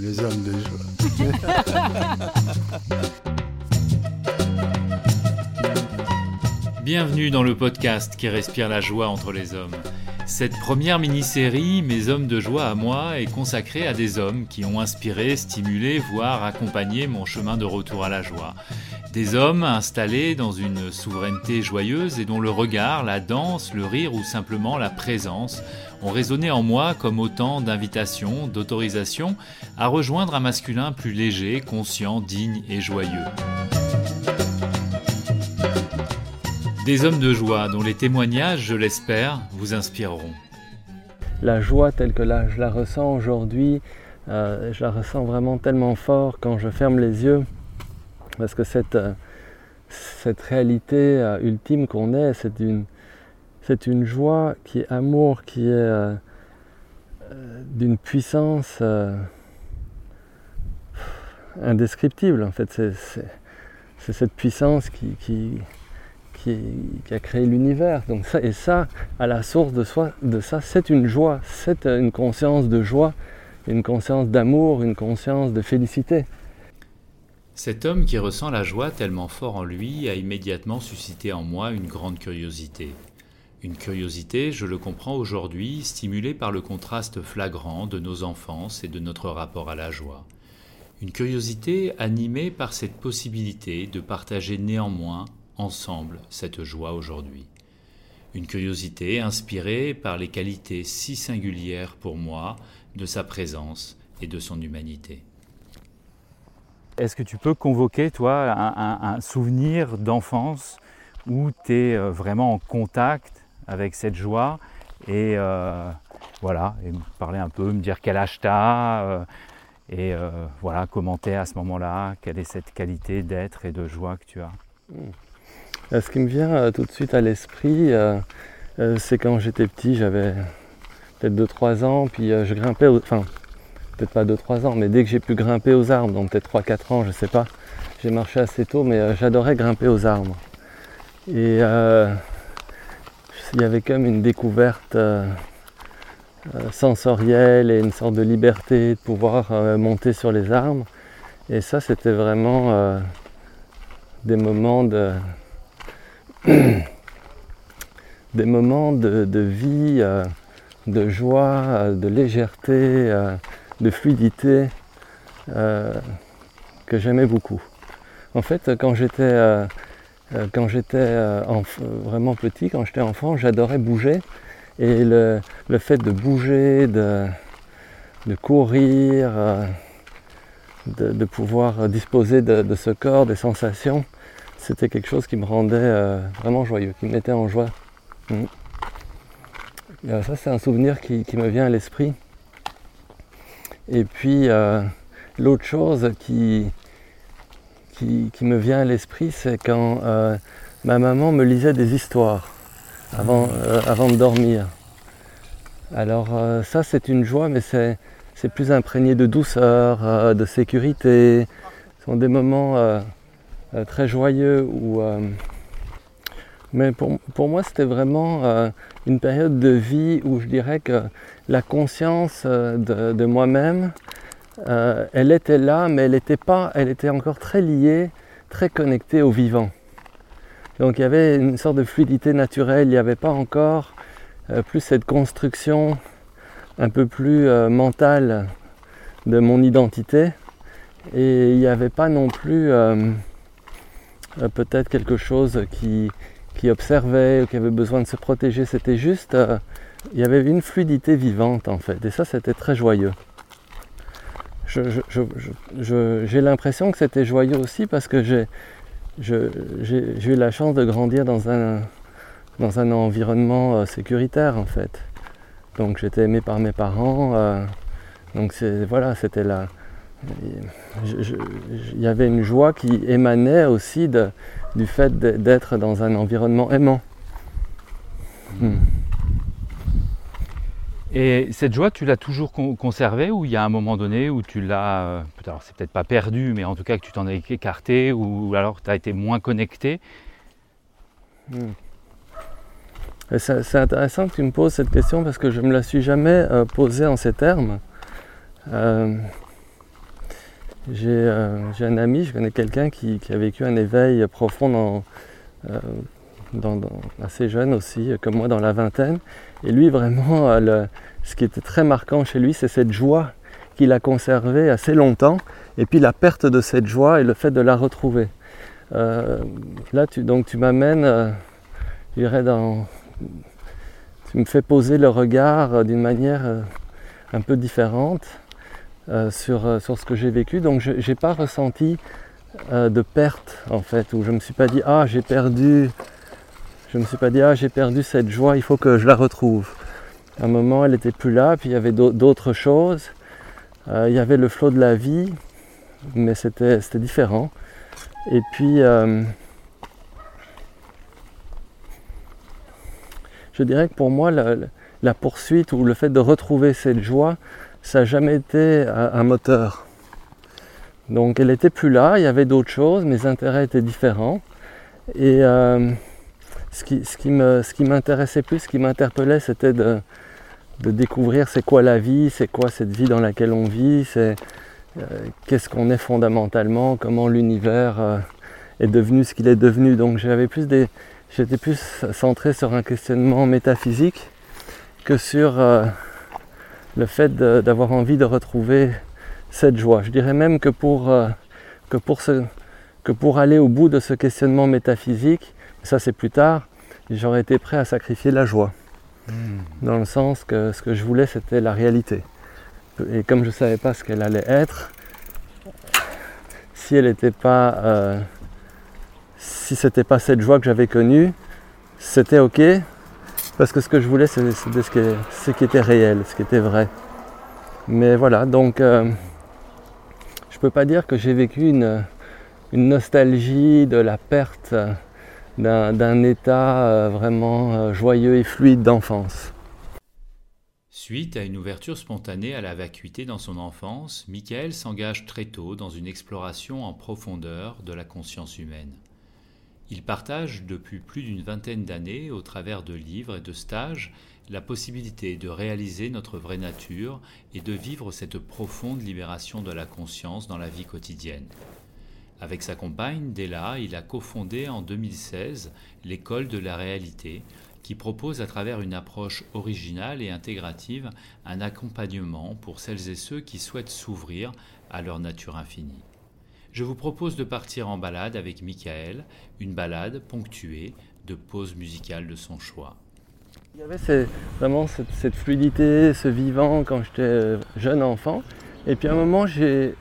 Les hommes de joie. Bienvenue dans le podcast qui respire la joie entre les hommes. Cette première mini-série, Mes hommes de joie à moi, est consacrée à des hommes qui ont inspiré, stimulé, voire accompagné mon chemin de retour à la joie. Des hommes installés dans une souveraineté joyeuse et dont le regard, la danse, le rire ou simplement la présence ont résonné en moi comme autant d'invitations, d'autorisations à rejoindre un masculin plus léger, conscient, digne et joyeux. Des hommes de joie dont les témoignages, je l'espère, vous inspireront. La joie telle que je la ressens aujourd'hui, euh, je la ressens vraiment tellement fort quand je ferme les yeux parce que cette, euh, réalité euh, ultime qu'on est, c'est une, joie qui est amour, qui est euh, d'une puissance indescriptible. En fait, c'est, cette puissance qui, a créé l'univers. Donc ça, et ça, à la source de, soi, de ça, c'est une joie, c'est une conscience de joie, une conscience d'amour, une conscience de félicité. Cet homme qui ressent la joie tellement fort en lui a immédiatement suscité en moi une grande curiosité. Une curiosité, je le comprends aujourd'hui, stimulée par le contraste flagrant de nos enfances et de notre rapport à la joie. Une curiosité animée par cette possibilité de partager néanmoins, ensemble, cette joie aujourd'hui. Une curiosité inspirée par les qualités si singulières pour moi de sa présence et de son humanité. Est-ce que tu peux convoquer, toi, un, souvenir d'enfance où tu es euh, vraiment en contact avec cette joie et euh, voilà, me parler un peu, me dire quel âge euh, et voilà, commenter à ce moment-là quelle est cette qualité d'être et de joie que tu as? Hmm. Ce qui me vient tout de suite à l'esprit, c'est quand j'étais petit, j'avais peut-être 2-3 ans, puis je grimpais, enfin peut-être pas 2-3 ans, mais dès que j'ai pu grimper aux arbres, donc peut-être 3-4 ans, je sais pas, j'ai marché assez tôt, mais euh, j'adorais grimper aux arbres. Et euh, il y avait comme une découverte euh, sensorielle et une sorte de liberté de pouvoir monter sur les arbres. Et ça, c'était vraiment des moments de des moments de vie, de joie, de légèreté de fluidité euh, que j'aimais beaucoup. En fait, quand j'étais euh, euh, vraiment petit, quand j'étais enfant, j'adorais bouger. Et le, fait de bouger, de, courir, de, pouvoir disposer de, ce corps, des sensations, c'était quelque chose qui me rendait vraiment joyeux, qui me mettait en joie. Mm. ça, c'est un souvenir qui me vient à l'esprit. Et puis euh, l'autre chose qui, qui, me vient à l'esprit, c'est quand euh, ma maman me lisait des histoires avant, euh, avant de dormir. Alors ça c'est une joie, mais c'est, plus imprégné de douceur, de sécurité. Ce sont des moments très joyeux où... mais pour, pour moi c'était vraiment une période de vie où je dirais que la conscience euh, de, moi-même, euh, elle était là, mais elle était pas, elle était encore très liée, très connectée au vivant. Donc il y avait une sorte de fluidité naturelle, il n'y avait pas encore euh, plus cette construction un peu plus mentale de mon identité, et il n'y avait pas non plus peut-être quelque chose qui, qui observait ou qui avait besoin de se protéger, c'était juste il y avait une fluidité vivante en fait, et ça c'était très joyeux. j'ai l'impression que c'était joyeux aussi parce que j'ai eu la chance de grandir dans un, environnement euh, sécuritaire en fait. Donc j'étais aimé par mes parents, euh, donc voilà, c'était là. Il y avait une joie qui émanait aussi du fait d'être dans un environnement aimant. Hmm. Et cette joie, tu l'as toujours conservée ou il y a un moment donné où tu l'as, euh, alors c'est peut-être pas perdu, mais en tout cas que tu t'en as écarté ou alors tu as été moins connecté? Hmm. C'est intéressant que tu me poses cette question parce que je ne me la suis jamais euh, posée en ces termes. Euh, j'ai un ami, je connais quelqu'un qui, a vécu un éveil profond assez jeune aussi, comme moi dans la vingtaine. Et lui, vraiment, ce qui était très marquant chez lui, c'est cette joie qu'il a conservée assez longtemps, et puis la perte de cette joie et le fait de la retrouver. là, tu, donc tu m'amènes, je dirais, tu me fais poser le regard euh, d'une manière euh, un peu différente euh, sur, sur ce que j'ai vécu. Donc je n'ai pas ressenti de perte en fait, où je ne me suis pas dit ah j'ai perdu, je me suis pas dit ah j'ai perdu cette joie, il faut que je la retrouve. À un moment elle n'était plus là, puis il y avait d'autres choses. il y avait le flot de la vie, mais c'était différent. Et puis je dirais que pour moi, la, poursuite ou le fait de retrouver cette joie, ça n'a jamais été un, moteur. Donc elle n'était plus là, il y avait d'autres choses, mes intérêts étaient différents. Et euh, ce qui, m'intéressait plus, ce qui m'interpellait, c'était de, découvrir c'est quoi la vie, c'est quoi cette vie dans laquelle on vit, c'est euh, qu'est-ce qu'on est fondamentalement, comment l'univers euh, est devenu ce qu'il est devenu. Donc j'avais plus des, j'étais plus centré sur un questionnement métaphysique que sur euh, le fait d'avoir envie de retrouver cette joie. Je dirais même que pour, que, pour que pour aller au bout de ce questionnement métaphysique, ça c'est plus tard, j'aurais été prêt à sacrifier la joie. Hmm. Dans le sens que ce que je voulais c'était la réalité. Et comme je ne savais pas ce qu'elle allait être, si elle n'était pas euh, si c'était pas cette joie que j'avais connue, c'était ok, parce que ce que je voulais, c'était ce, qui était réel, ce qui était vrai. Mais voilà, donc euh, je peux pas dire que j'ai vécu une, nostalgie de la perte d'un état euh, vraiment euh, joyeux et fluide d'enfance. Suite à une ouverture spontanée à la vacuité dans son enfance, Michael s'engage très tôt dans une exploration en profondeur de la conscience humaine. Il partage depuis plus d'une vingtaine d'années, au travers de livres et de stages, la possibilité de réaliser notre vraie nature et de vivre cette profonde libération de la conscience dans la vie quotidienne. Avec sa compagne, Della, il a cofondé en 2016 l'école de la réalité, qui propose à travers une approche originale et intégrative un accompagnement pour celles et ceux qui souhaitent s'ouvrir à leur nature infinie je vous propose de partir en balade avec Michael, une balade ponctuée de pauses musicales de son choix. Il y avait vraiment cette, fluidité, ce vivant quand j'étais euh, jeune enfant. Et puis à un moment, j'ai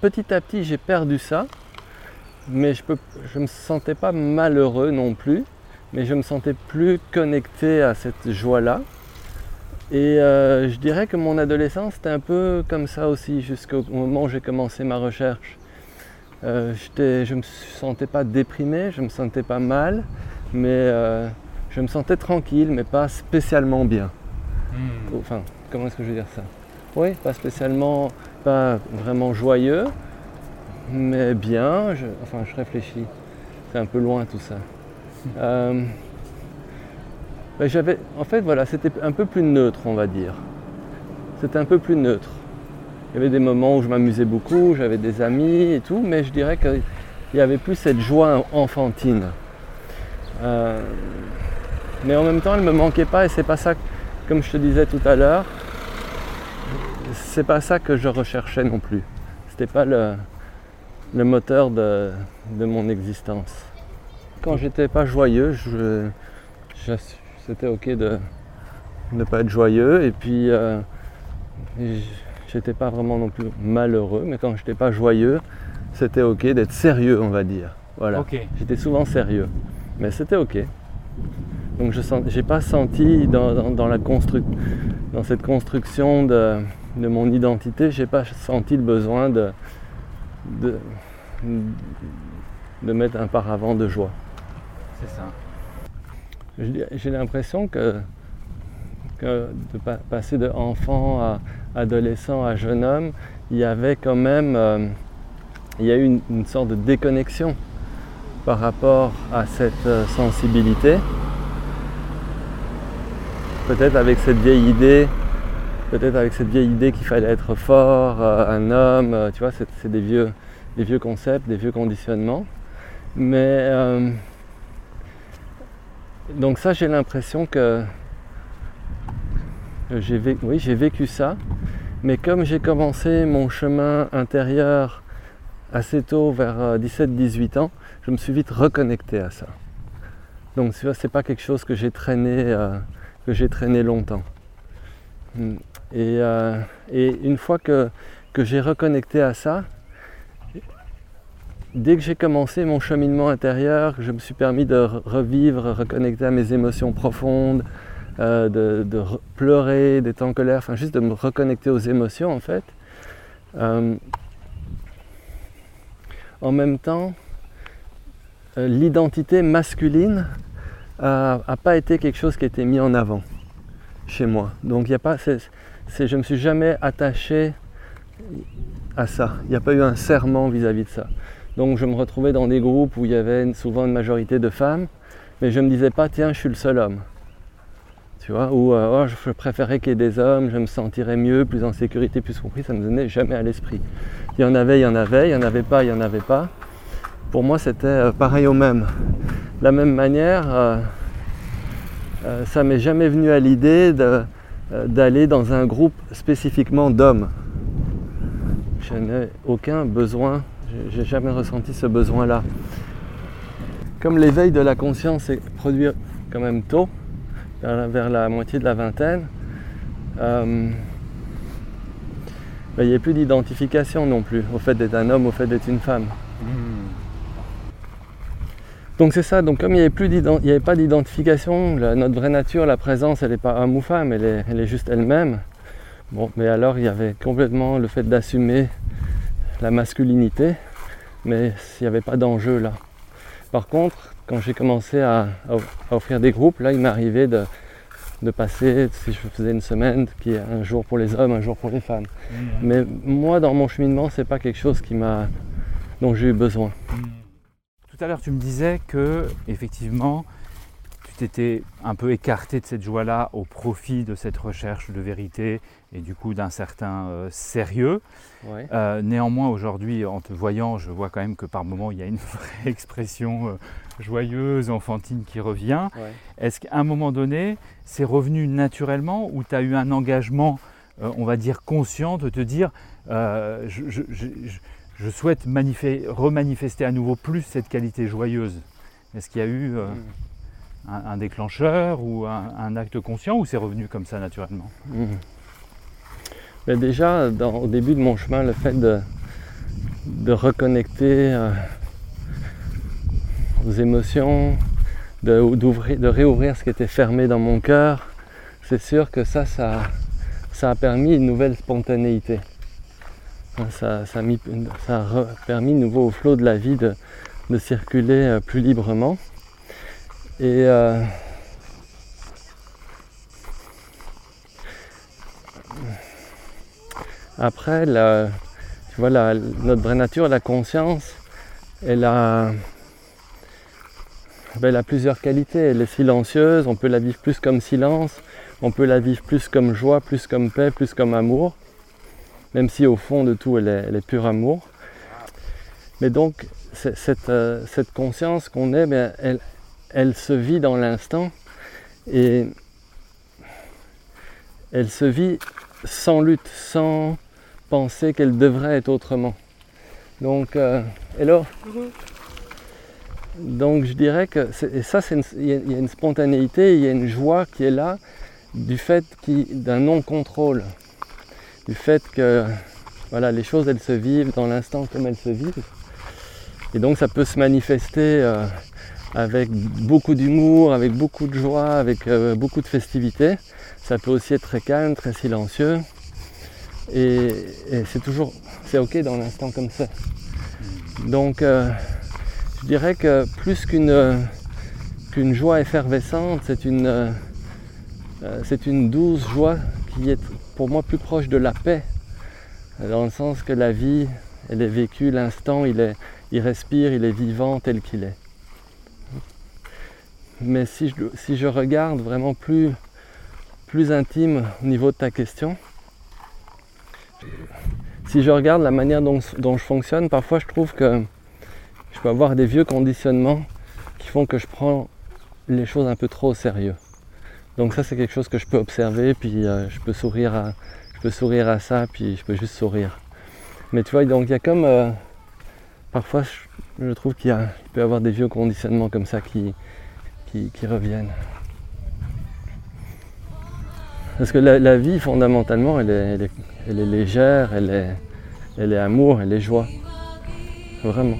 petit à petit, j'ai perdu ça. Mais je ne me sentais pas malheureux non plus. Mais je me sentais plus connecté à cette joie-là. Et euh, je dirais que mon adolescence, c'était un peu comme ça aussi, jusqu'au moment où j'ai commencé ma recherche. Euh, je ne me sentais pas déprimé, je ne me sentais pas mal, mais euh, je me sentais tranquille, mais pas spécialement bien. Hmm. Enfin, comment est-ce que je veux dire ça? Oui, pas spécialement, pas vraiment joyeux, mais bien. enfin, je réfléchis. C'est un peu loin tout ça. Euh, j'avais, en fait, voilà, c'était un peu plus neutre, on va dire. C'était un peu plus neutre. Il y avait des moments où je m'amusais beaucoup, j'avais des amis et tout, mais je dirais qu'il n'y avait plus cette joie enfantine. Euh, mais en même temps, elle ne me manquait pas et c'est pas ça, comme je te disais tout à l'heure, c'est pas ça que je recherchais non plus. C'était pas le, moteur de, mon existence. Quand j'étais pas joyeux, c'était ok de ne pas être joyeux et puis euh, J'étais pas vraiment non plus malheureux, mais quand j'étais pas joyeux, c'était ok d'être sérieux, on va dire. Voilà. J'étais souvent sérieux, mais c'était ok. Donc je n'ai pas senti dans, la dans cette construction de, mon identité, j'ai pas senti le besoin de, de, de mettre un paravent de joie. C'est ça. J'ai l'impression que, que de passer de enfant à, adolescent à jeune homme, il y avait quand même euh, il y a eu une, sorte de déconnexion par rapport à cette euh, sensibilité. peut-être avec cette vieille idée, peut-être avec cette vieille idée qu'il fallait être fort, euh, un homme, euh, tu vois, c'est des vieux, des vieux concepts, des vieux conditionnements. Mais euh, donc ça, j'ai l'impression que j'ai vécu, oui, j'ai vécu ça. Mais comme j'ai commencé mon chemin intérieur assez tôt, vers 17-18 ans, je me suis vite reconnecté à ça. Donc vois, c'est pas quelque chose que j'ai traîné, que j'ai traîné longtemps. Hmm. Euh, et, une fois que, j'ai reconnecté à ça, dès que j'ai commencé mon cheminement intérieur, je me suis permis de revivre, reconnecter à mes émotions profondes, euh, de, pleurer, d'être en colère, enfin juste de me reconnecter aux émotions en fait. Euh, en même temps, l'identité masculine n'a pas été quelque chose qui a été mis en avant chez moi. Donc il n'y a pas, je ne me suis jamais attaché à ça. Il n'y a pas eu un serment vis-à-vis de ça. Donc je me retrouvais dans des groupes où il y avait souvent une majorité de femmes, mais je ne me disais pas tiens je suis le seul homme. Tu vois, ou euh, oh, je préférais qu'il y ait des hommes, je me sentirais mieux, plus en sécurité, plus compris, ça ne me venait jamais à l'esprit. Il y en avait, il y en avait, il n'y en avait pas, il n'y en avait pas. Pour moi c'était euh, pareil au même. De la même manière, euh, euh, ça m'est jamais venu à l'idée euh, d'aller dans un groupe spécifiquement d'hommes. Je n'ai aucun besoin, j'ai jamais ressenti ce besoin-là. Comme l'éveil de la conscience est produit quand même tôt, vers la, moitié de la vingtaine, euh, ben, il n'y a plus d'identification non plus au fait d'être un homme, au fait d'être une femme. Mmh. Donc c'est ça, donc comme il n'y avait, pas d'identification, notre vraie nature, la présence, elle n'est pas homme ou femme, elle est, juste elle-même. Bon, mais alors il y avait complètement le fait d'assumer la masculinité, mais il n'y avait pas d'enjeu là. Par contre, quand j'ai commencé à, offrir des groupes, là il m'arrivait de, de passer, si je faisais une semaine, qui est un jour pour les hommes, un jour pour les femmes. Mmh. Mais moi, dans mon cheminement, c'est pas quelque chose qui m'a, dont j'ai eu besoin. Mmh. Tout à l'heure, tu me disais que, effectivement, tu t'étais un peu écarté de cette joie-là au profit de cette recherche de vérité et du coup d'un certain euh, sérieux. Euh, néanmoins, aujourd'hui, en te voyant, je vois quand même que par moments, il y a une vraie expression euh, joyeuse, enfantine qui revient. Est-ce qu'à un moment donné, c'est revenu naturellement ou tu as eu un engagement, on va dire, conscient de te dire je, je souhaite remanifester à nouveau plus cette qualité joyeuse? Est-ce qu'il y a eu euh, mm. un, déclencheur ou un, acte conscient ou c'est revenu comme ça naturellement? Mm. Mais Déjà, au début de mon chemin, le fait de, reconnecter euh, aux émotions, de, de, réouvrir ce qui était fermé dans mon cœur, c'est sûr que ça, ça a permis une nouvelle spontanéité. Ça, a, permis nouveau au flot de la vie de, circuler euh, plus librement. Et euh, après, tu vois, notre vraie nature, la conscience, elle a, ben, elle a plusieurs qualités. Elle est silencieuse, on peut la vivre plus comme silence, on peut la vivre plus comme joie, plus comme paix, plus comme amour même si au fond de tout elle est, pur amour. Mais donc cette, euh, cette conscience qu'on est, elle, elle se vit dans l'instant et elle se vit sans lutte, sans penser qu'elle devrait être autrement. Donc, euh, hello. Donc je dirais que et ça, il y, a une spontanéité, il y a une joie qui est là du fait d'un non-contrôle du fait que voilà, les choses elles se vivent dans l'instant comme elles se vivent. Et donc ça peut se manifester euh, avec beaucoup d'humour, avec beaucoup de joie, avec euh, beaucoup de festivité. Ça peut aussi être très calme, très silencieux. Et, c'est toujours, c'est ok dans l'instant comme ça. Donc euh, je dirais que plus qu'une qu'une joie effervescente, c'est une, c'est une douce joie qui est pour moi plus proche de la paix, dans le sens que la vie, elle est vécue, l'instant, il, est, il respire, il est vivant tel qu'il est. Mais si je, si je regarde vraiment plus, plus intime au niveau de ta question. Si je regarde la manière dont, je fonctionne, parfois je trouve que je peux avoir des vieux conditionnements qui font que je prends les choses un peu trop au sérieux. Donc ça c'est quelque chose que je peux observer, puis euh, je peux sourire à, je peux sourire à ça, puis je peux juste sourire. Mais tu vois, donc il y a comme euh, parfois je, trouve qu'il peut y avoir des vieux conditionnements comme ça qui reviennent. Parce que la, vie fondamentalement elle est, elle, est, légère, elle est, elle est amour, elle est joie. Vraiment.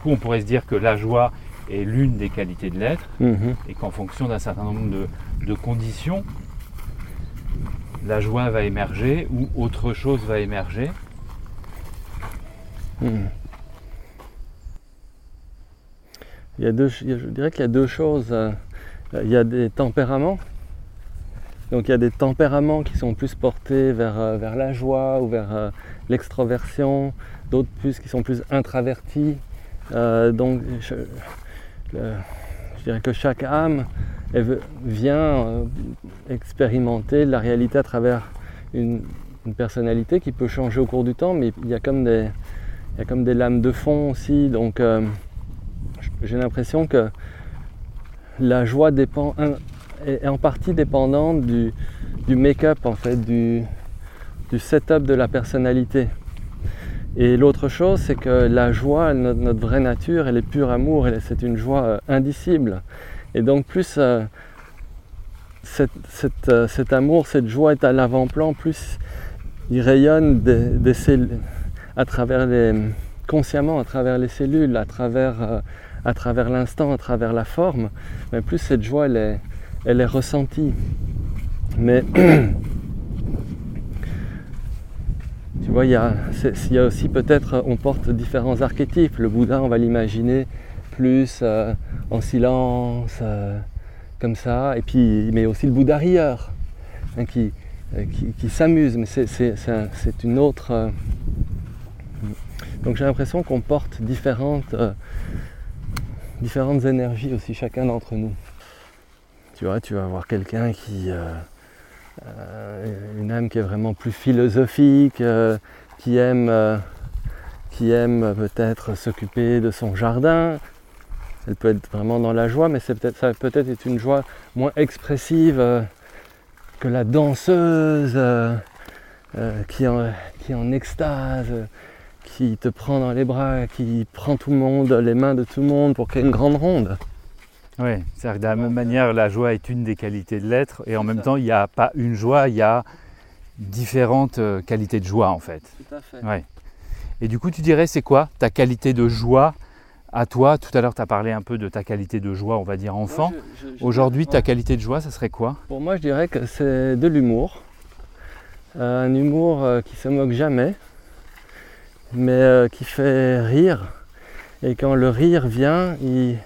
Coup, on pourrait se dire que la joie est l'une des qualités de l'être Mhm. et qu'en fonction d'un certain nombre de, de conditions, la joie va émerger ou autre chose va émerger. Mhm. Il y a deux, je dirais qu'il y a deux choses. euh, Il y a des tempéraments. Donc il y a des tempéraments qui sont plus portés vers, euh, vers la joie ou vers euh, l'extroversion, d'autres plus qui sont plus introvertis. Euh, donc je, dirais que chaque âme vient euh, expérimenter la réalité à travers une, personnalité qui peut changer au cours du temps, mais il y a comme des, lames de fond aussi. Donc euh, j'ai l'impression que la joie est en partie dépendante du, du make-up en fait, du, du setup de la personnalité. Et l'autre chose, c'est que la joie, notre, vraie nature, elle est pure amour, c'est une joie euh, indicible. Et donc plus euh, euh, cet amour, cette joie est à l'avant-plan, plus il rayonne à travers les, consciemment à travers les cellules, à travers, à travers l'instant, à travers la forme, mais plus cette joie elle est, elle est ressentie. Mais tu vois, il y a, aussi peut-être, on porte différents archétypes. Le Bouddha, on va l'imaginer plus euh, en silence, euh, comme ça, et puis, mais aussi le Bouddha rieur, hein, qui, euh, s'amuse, mais c'est, c'est- c'est un- c'est une autre. euh, Donc j'ai l'impression qu'on porte différentes, euh, différentes énergies aussi, chacun d'entre nous. Tu vois, tu vas avoir quelqu'un qui. Euh, une âme qui est vraiment plus philosophique, euh, qui aime, euh, qui aime peut-être s'occuper de son jardin. Elle peut être vraiment dans la joie, mais ça peut-être être une joie moins expressive que la danseuse qui, en, est en extase, qui te prend dans les bras, qui prend tout le monde, les mains de tout le monde pour ait une grande ronde. Oui, c'est-à-dire que de la même manière, la joie est une des qualités de l'être, et en même ça. temps, il n'y a pas une joie, il y a différentes euh, qualités de joie en fait. Tout à fait. Ouais. Et du coup, tu dirais, c'est quoi ta qualité de joie? À toi Tout à l'heure, tu as parlé un peu de ta qualité de joie, on va dire enfant. Aujourd'hui, ta qualité de joie, ça serait quoi? Pour moi, je dirais que c'est de l'humour. Euh, un humour euh, qui se moque jamais, mais euh, qui fait rire. Et quand le rire vient, il,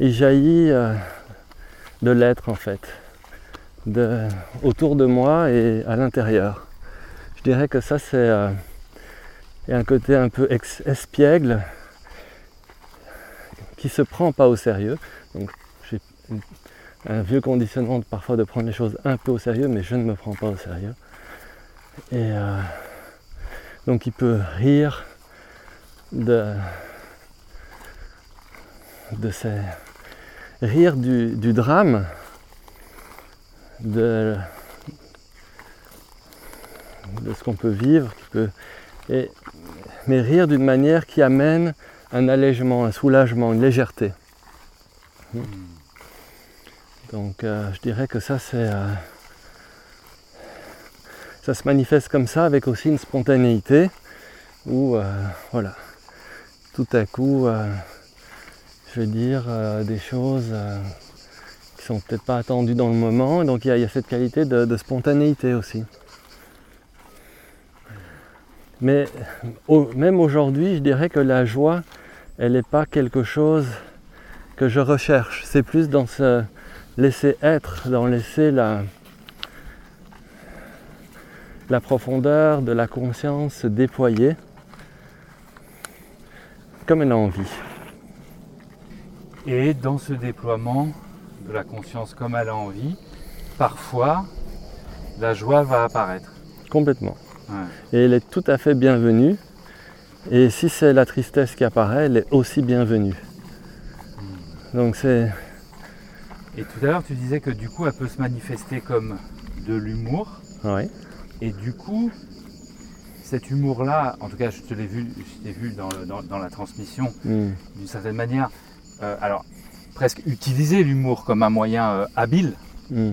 il jaillit euh, de l'être en fait, autour de moi et à l'intérieur. Je dirais que ça, c'est euh, un côté un peu espiègle qui se prend pas au sérieux. Donc, j'ai un vieux conditionnement parfois de prendre les choses un peu au sérieux, mais je ne me prends pas au sérieux. Et euh, donc il peut rire de, de ces rire du, drame, de, ce qu'on peut vivre, et, mais rire d'une manière qui amène un allègement, un soulagement, une légèreté. Donc euh, je dirais que ça c'est euh, ça se manifeste comme ça avec aussi une spontanéité où euh, voilà tout à coup je veux dire euh, des choses euh, qui sont peut-être pas attendues dans le moment donc il y, a- cette qualité de, spontanéité aussi. Mais même aujourd'hui je dirais que la joie elle n'est pas quelque chose que je recherche c'est plus dans ce laisser être, dans laisser la, la profondeur de la conscience se déployer comme elle a envie. Et dans ce déploiement de la conscience comme elle a envie, parfois, la joie va apparaître. Complètement. Ouais. Et elle est tout à fait bienvenue. Et si c'est la tristesse qui apparaît, elle est aussi bienvenue. Donc c'est... Et tout à l'heure, tu disais que du coup, elle peut se manifester comme de l'humour. Ouais. Et du coup, cet humour-là, en tout cas, je te l'ai vu, je vu dans, le- dans- dans la transmission, Hmm. d'une certaine manière, euh, alors presque utiliser l'humour comme un moyen euh, habile. Hmm.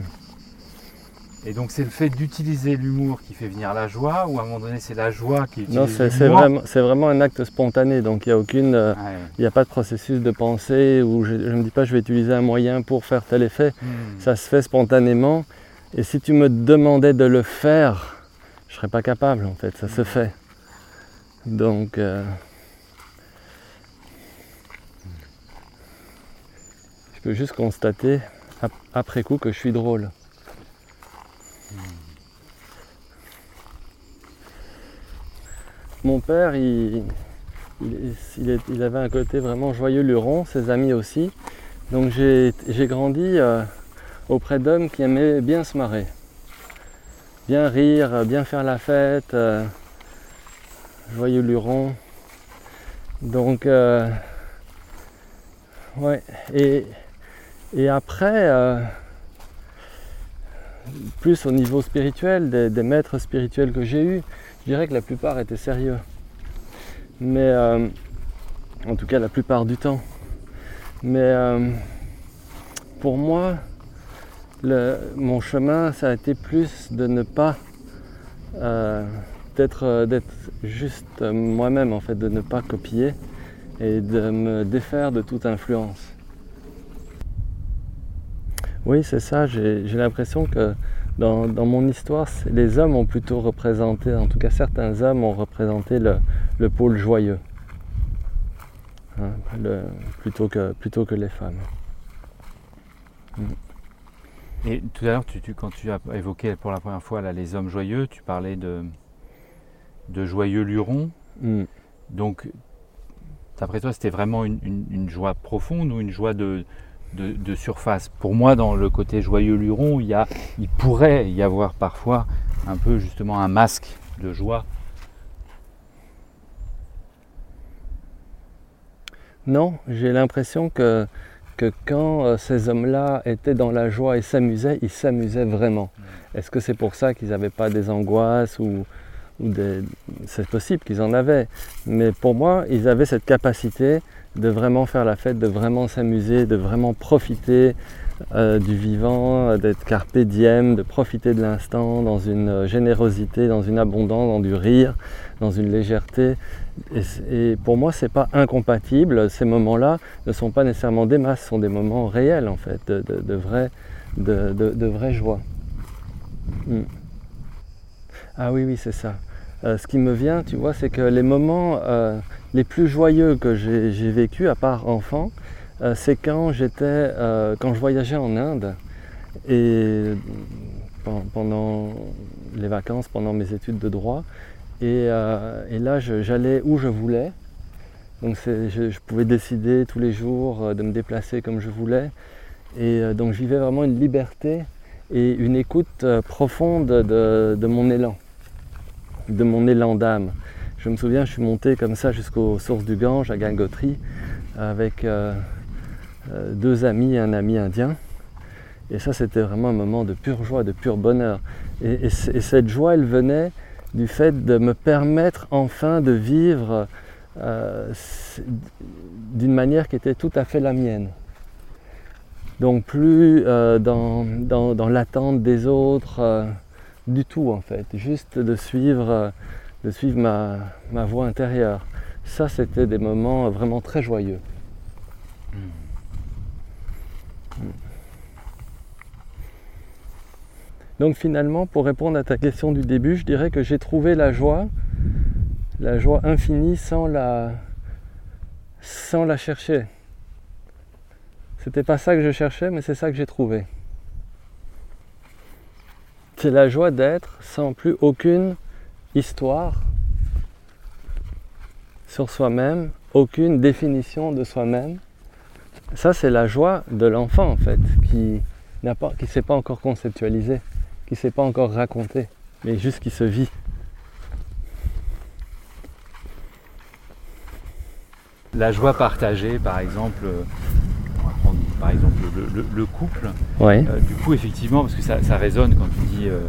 Et donc, c'est le fait d'utiliser l'humour qui fait venir la joie, ou à un moment donné, c'est la joie qui utilise Non, c'est c'est vraiment, c'est vraiment un acte spontané. Donc il n'y a aucune... euh. Il n'y a pas de processus de pensée où je ne me dis pas je vais utiliser un moyen pour faire tel effet. Hmm. Ça se fait spontanément. Et si tu me demandais de le faire, je ne serais pas capable en fait. Ça se fait. Donc, euh, juste constater ap- après coup que je suis drôle. Mon père, il, il, avait un côté vraiment joyeux luron, ses amis aussi. Donc j'ai grandi euh, auprès d'hommes qui aimaient bien se marrer. Bien rire, bien faire la fête, euh, joyeux luron. Donc, euh, ouais. Et, et après, euh, plus au niveau spirituel, des, maîtres spirituels que j'ai eus, je dirais que la plupart étaient sérieux. Mais, euh, en tout cas, la plupart du temps. Mais euh, pour moi, mon chemin, ça a été plus de ne pas d'être juste moi-même en fait, de ne pas copier et de me défaire de toute influence. Oui, c'est ça. J'ai l'impression que dans, dans mon histoire, les hommes ont plutôt représenté, en tout cas certains hommes ont représenté le, le pôle joyeux, hein, le- plutôt, que, plutôt que les femmes. Et tout à l'heure, tu, tu- quand tu as évoqué pour la première fois là, les hommes joyeux, tu parlais de, de joyeux lurons. Mm. Donc, d'après toi, c'était vraiment une, une, joie profonde ou une joie de, de, de, surface Pour moi, dans le côté joyeux luron, il, y a, il pourrait y avoir parfois un peu justement un masque de joie. Non, j'ai l'impression que, que quand euh, ces hommes-là étaient dans la joie et s'amusaient, ils s'amusaient vraiment. Est-ce que c'est pour ça qu'ils n'avaient pas des angoisses ou, c'est possible qu'ils en avaient, mais pour moi, ils avaient cette capacité de vraiment faire la fête, de vraiment s'amuser, de vraiment profiter euh, du vivant, d'être carpe diem, de profiter de l'instant dans une générosité, dans une abondance, dans du rire, dans une légèreté. Et, pour moi, c'est pas incompatible. Ces moments-là ne sont pas nécessairement des masses, ce sont des moments réels en fait, de, de, vraie joie. Hmm. Ah oui, oui, c'est ça. Euh, ce qui me vient, tu vois, c'est que les moments euh, les plus joyeux que j'ai vécu, à part enfant, euh, c'est quand j'étais, quand je voyageais en Inde et pendant les vacances, pendant mes études de droit, et, là j'allais où je voulais. Donc je, pouvais décider tous les jours de me déplacer comme je voulais, et donc je vivais vraiment une liberté et une écoute profonde de mon élan de mon élan d'âme. Je me souviens, je suis monté comme ça jusqu'aux sources du Gange à Gangotri avec euh, euh, deux amis et un ami indien. Et ça, c'était vraiment un moment de pure joie, de pur bonheur. Et, cette joie, elle venait du fait de me permettre enfin de vivre euh, d'une manière qui était tout à fait la mienne. Donc plus dans, dans l'attente des autres du tout en fait, juste de suivre, suivre ma, ma voie intérieure. Ça, c'était des moments vraiment très joyeux. Donc finalement, pour répondre à ta question du début, je dirais que j'ai trouvé la joie, la joie infinie sans la, sans la chercher. C'était pas ça que je cherchais, mais c'est ça que j'ai trouvé. C'est la joie d'être sans plus aucune histoire sur soi-même, aucune définition de soi-même. Ça, c'est la joie de l'enfant, en fait, qui n'a pas, qui s'est pas encore conceptualisé, qui ne s'est pas encore raconté, mais juste qui se vit. La joie partagée, par exemple, par exemple le, couple. Euh, du coup, effectivement, parce que ça, résonne quand tu dis euh,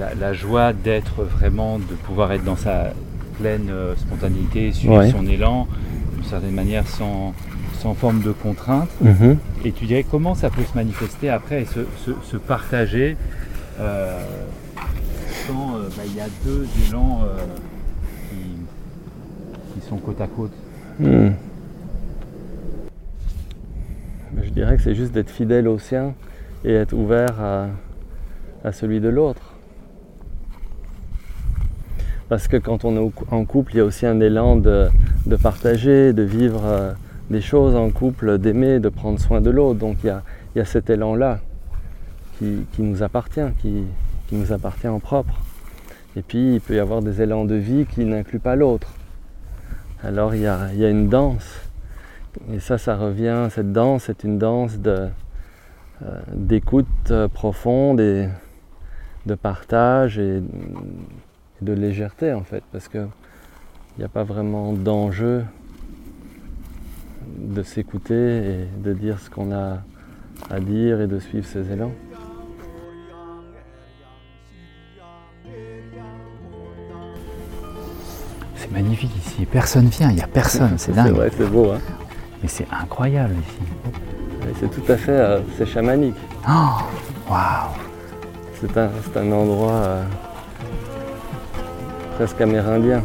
euh, la, joie d'être vraiment, de pouvoir être dans sa pleine spontanéité, suivre son élan, d'une certaine manière sans, sans forme de contrainte. Mhm. Et tu dirais comment ça peut se manifester après et se, partager quand bah, il y a deux élans qui, sont côte à côte? Hmm je dirais que c'est juste d'être fidèle au sien et être ouvert à, celui de l'autre. Parce que quand on est en couple, il y a aussi un élan de, partager, de vivre euh, des choses en couple, d'aimer, de prendre soin de l'autre. Donc il y a, cet élan-là qui, nous appartient, qui, nous appartient en propre. Et puis il peut y avoir des élans de vie qui n'incluent pas l'autre. Alors il y a une danse et ça, ça revient, cette danse c'est une danse euh, d'écoute euh, profonde et de partage et, de légèreté en fait, parce qu'il n'y a pas vraiment d'enjeu de s'écouter et de dire ce qu'on a à dire et de suivre ses élans. C'est magnifique ici, personne vient, il n'y a personne, c'est dingue. C'est vrai, c'est beau. Hein mais c'est incroyable ici. C'est tout à fait, euh, c'est chamanique. Oh, waouh C'est un, un, endroit euh, presque amérindien.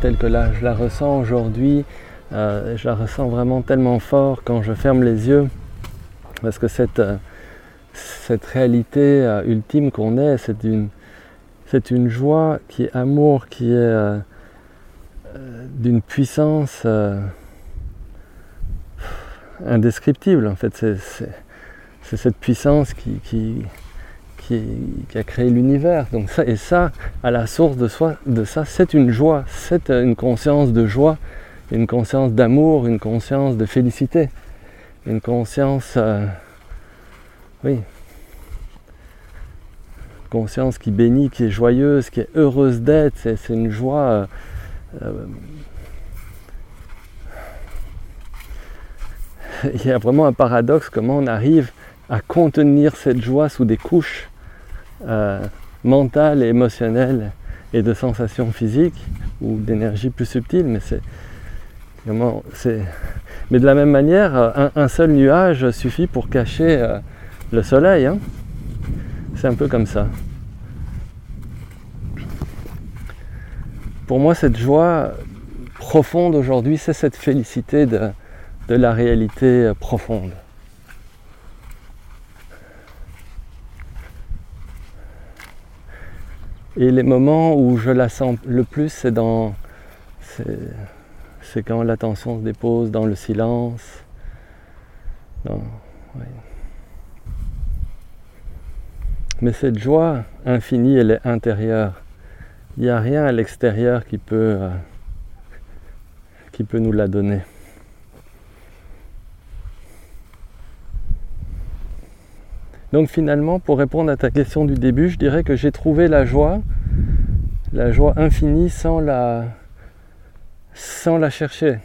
Telle que je la ressens aujourd'hui, euh, je la ressens vraiment tellement fort quand je ferme les yeux, parce que cette, euh, cette réalité euh, ultime qu'on est, c'est une, c'est une joie qui est amour, qui est d'une puissance indescriptible. En fait, c'est, cette puissance qui, qui, a créé l'univers. Donc ça, et ça, à la source de, soi, de ça, c'est une joie, c'est une conscience de joie, une conscience d'amour, une conscience de félicité, une conscience, euh, oui, conscience qui bénit, qui est joyeuse, qui est heureuse d'être. C'est, une joie. Euh, euh, il y a vraiment un paradoxe comment on arrive à contenir cette joie sous des couches euh, mentale et émotionnelle et de sensations physiques ou d'énergie plus subtile, mais c'est mais de la même manière, euh, un, seul nuage suffit pour cacher euh, le soleil. Hein. c'est un peu comme ça. Pour moi, cette joie profonde aujourd'hui, c'est cette félicité de la réalité profonde. Et les moments où je la sens le plus, c'est dans. C'est quand l'attention se dépose dans le silence. Mais cette joie infinie, elle est intérieure. Il n'y a rien à l'extérieur qui peut, euh, qui peut nous la donner. Donc finalement, pour répondre à ta question du début, je dirais que j'ai trouvé la joie, la joie infinie sans la, sans la chercher.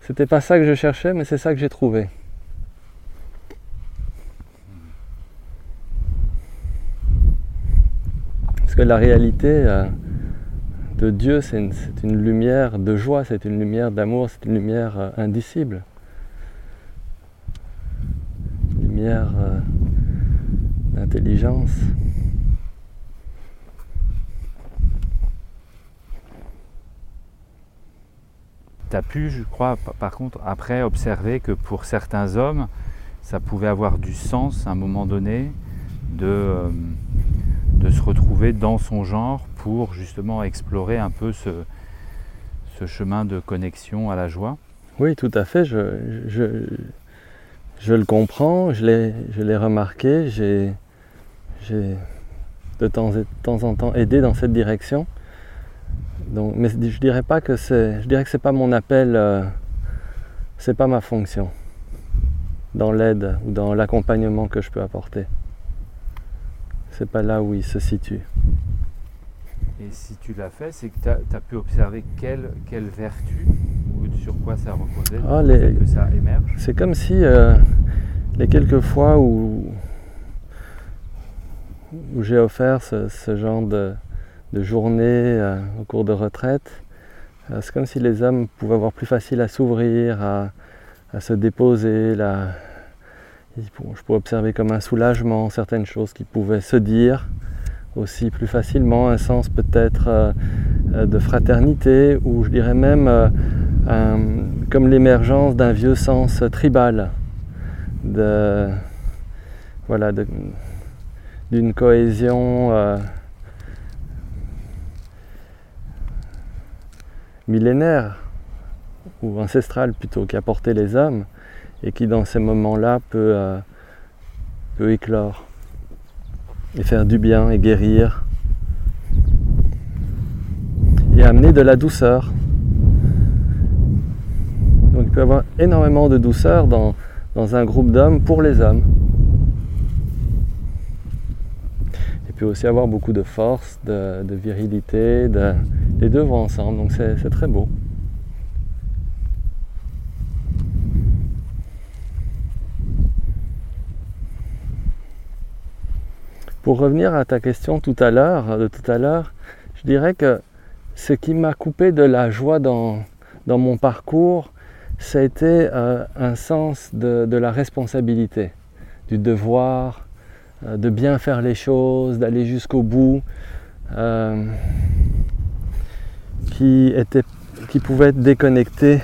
C'était pas ça que je cherchais, mais c'est ça que j'ai trouvé. Parce que la réalité euh, de Dieu, c'est une, lumière de joie, c'est une lumière d'amour, c'est une lumière euh, indicible. Euh, d'intelligence. Tu as pu, je crois, par contre, après observer que pour certains hommes, ça pouvait avoir du sens à un moment donné de, euh, de se retrouver dans son genre pour justement explorer un peu ce, ce chemin de connexion à la joie? Oui, tout à fait. Je, je, je le comprends, je l'ai remarqué, j'ai de temps, de temps en temps aidé dans cette direction. Donc, mais je dirais pas que c'est, je dirais que c'est pas mon appel, euh, c'est pas ma fonction dans l'aide ou dans l'accompagnement que je peux apporter. C'est pas là où il se situe. Et si tu l'as fait, c'est que tu as, pu observer quelle, quelle vertu sur quoi ça reposait ah, que ça émerge C'est comme si euh, les quelques fois où, où j'ai offert ce, genre de, journée euh, au cours de retraite, euh, c'est comme si les hommes pouvaient avoir plus facile à s'ouvrir, à, se déposer. Là. Je pouvais observer comme un soulagement certaines choses qui pouvaient se dire aussi plus facilement, un sens peut-être de fraternité, ou je dirais même euh, comme l'émergence d'un vieux sens tribal, de, voilà, d'une cohésion millénaire ou ancestrale plutôt qui a porté les hommes et qui dans ces moments-là peut, peut éclore et faire du bien et guérir et amener de la douceur. Avoir énormément de douceur dans, un groupe d'hommes pour les hommes. Il peut aussi avoir beaucoup de force, de, virilité, les deux vont ensemble, donc c'est très beau. Pour revenir à ta question tout à l'heure, de tout à l'heure, je dirais que ce qui m'a coupé de la joie dans, dans mon parcours, ça a été euh, un sens de, la responsabilité, du devoir, euh, de bien faire les choses, d'aller jusqu'au bout. Euh, qui, était, qui pouvait être déconnecté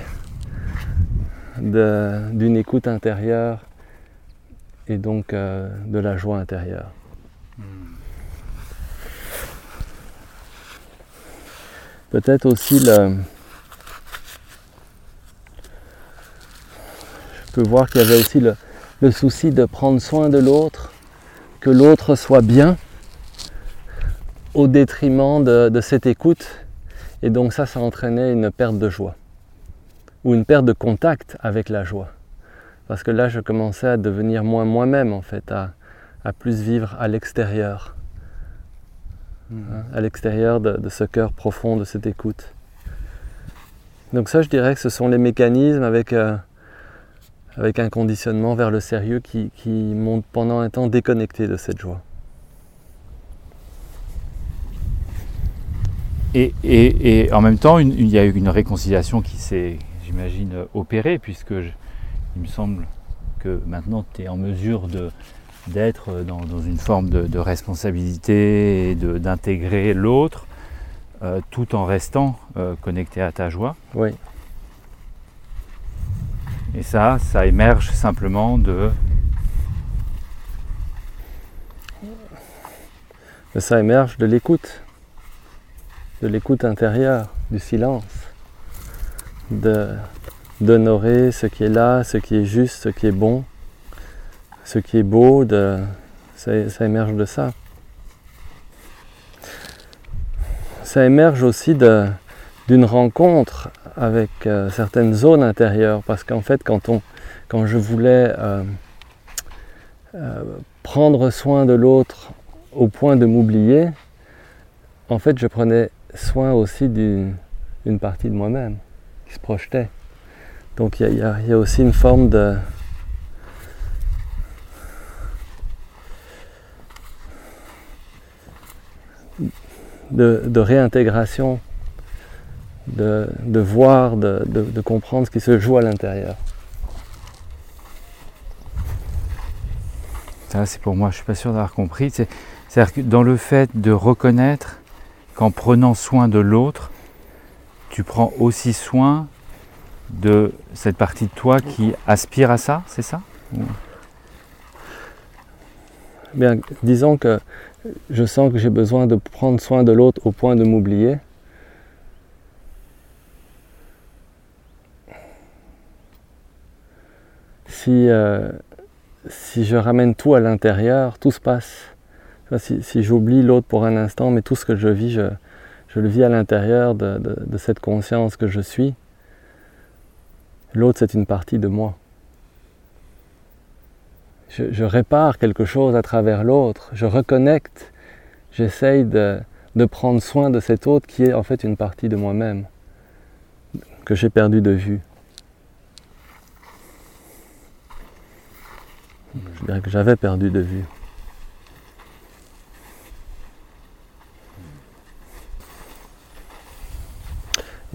d'une écoute intérieure et donc de la joie intérieure. Peut-être aussi le... peux voir qu'il y avait aussi le, le souci de prendre soin de l'autre, que l'autre soit bien, au détriment de, de cette écoute. Et donc ça, ça entraînait une perte de joie, ou une perte de contact avec la joie. Parce que là, je commençais à devenir moins moi-même, en fait, à, à plus vivre à l'extérieur, hein, à l'extérieur de, de ce cœur profond, de cette écoute. Donc ça, je dirais que ce sont les mécanismes avec, euh, avec un conditionnement vers le sérieux qui, qui m'ont pendant un temps déconnecté de cette joie. Et, et- et en même temps, il y a eu une réconciliation qui s'est, j'imagine, opérée, puisque je- il me semble que maintenant tu es en mesure de- d'être dans, dans une forme de, de responsabilité et d'intégrer l'autre, euh, tout en restant euh, connecté à ta joie. Oui, Et ça, ça émerge simplement de... ça émerge de l'écoute, de l'écoute intérieure, du silence, d'honorer ce qui est là, ce qui est juste, ce qui est bon, ce qui est beau, ça, émerge de ça. Ça émerge aussi d'une rencontre avec euh, certaines zones intérieures, parce qu'en fait, quand, on, quand je voulais euh, euh, prendre soin de l'autre au point de m'oublier, en fait, je prenais soin aussi d'une partie de moi-même qui se projetait. Donc il y a- aussi une forme de, de réintégration, de, de voir, de, de- de comprendre ce qui se joue à l'intérieur. Ça, c'est pour moi, je suis pas sûr d'avoir compris. C'est- C'est-à-dire que dans le fait de reconnaître qu'en prenant soin de l'autre, tu prends aussi soin de cette partie de toi qui aspire à ça, c'est ça? Bien, disons que je sens que j'ai besoin de prendre soin de l'autre au point de m'oublier. Si, euh, si je ramène tout à l'intérieur, tout se passe. Si, j'oublie l'autre pour un instant, mais tout ce que je vis, je, le vis à l'intérieur de, cette conscience que je suis. L'autre, c'est une partie de moi je, je répare quelque chose à travers l'autre, je reconnecte, j'essaye de, de prendre soin de cet autre qui est en fait une partie de moi-même, que j'ai perdu de vue. Je dirais que j'avais perdu de vue.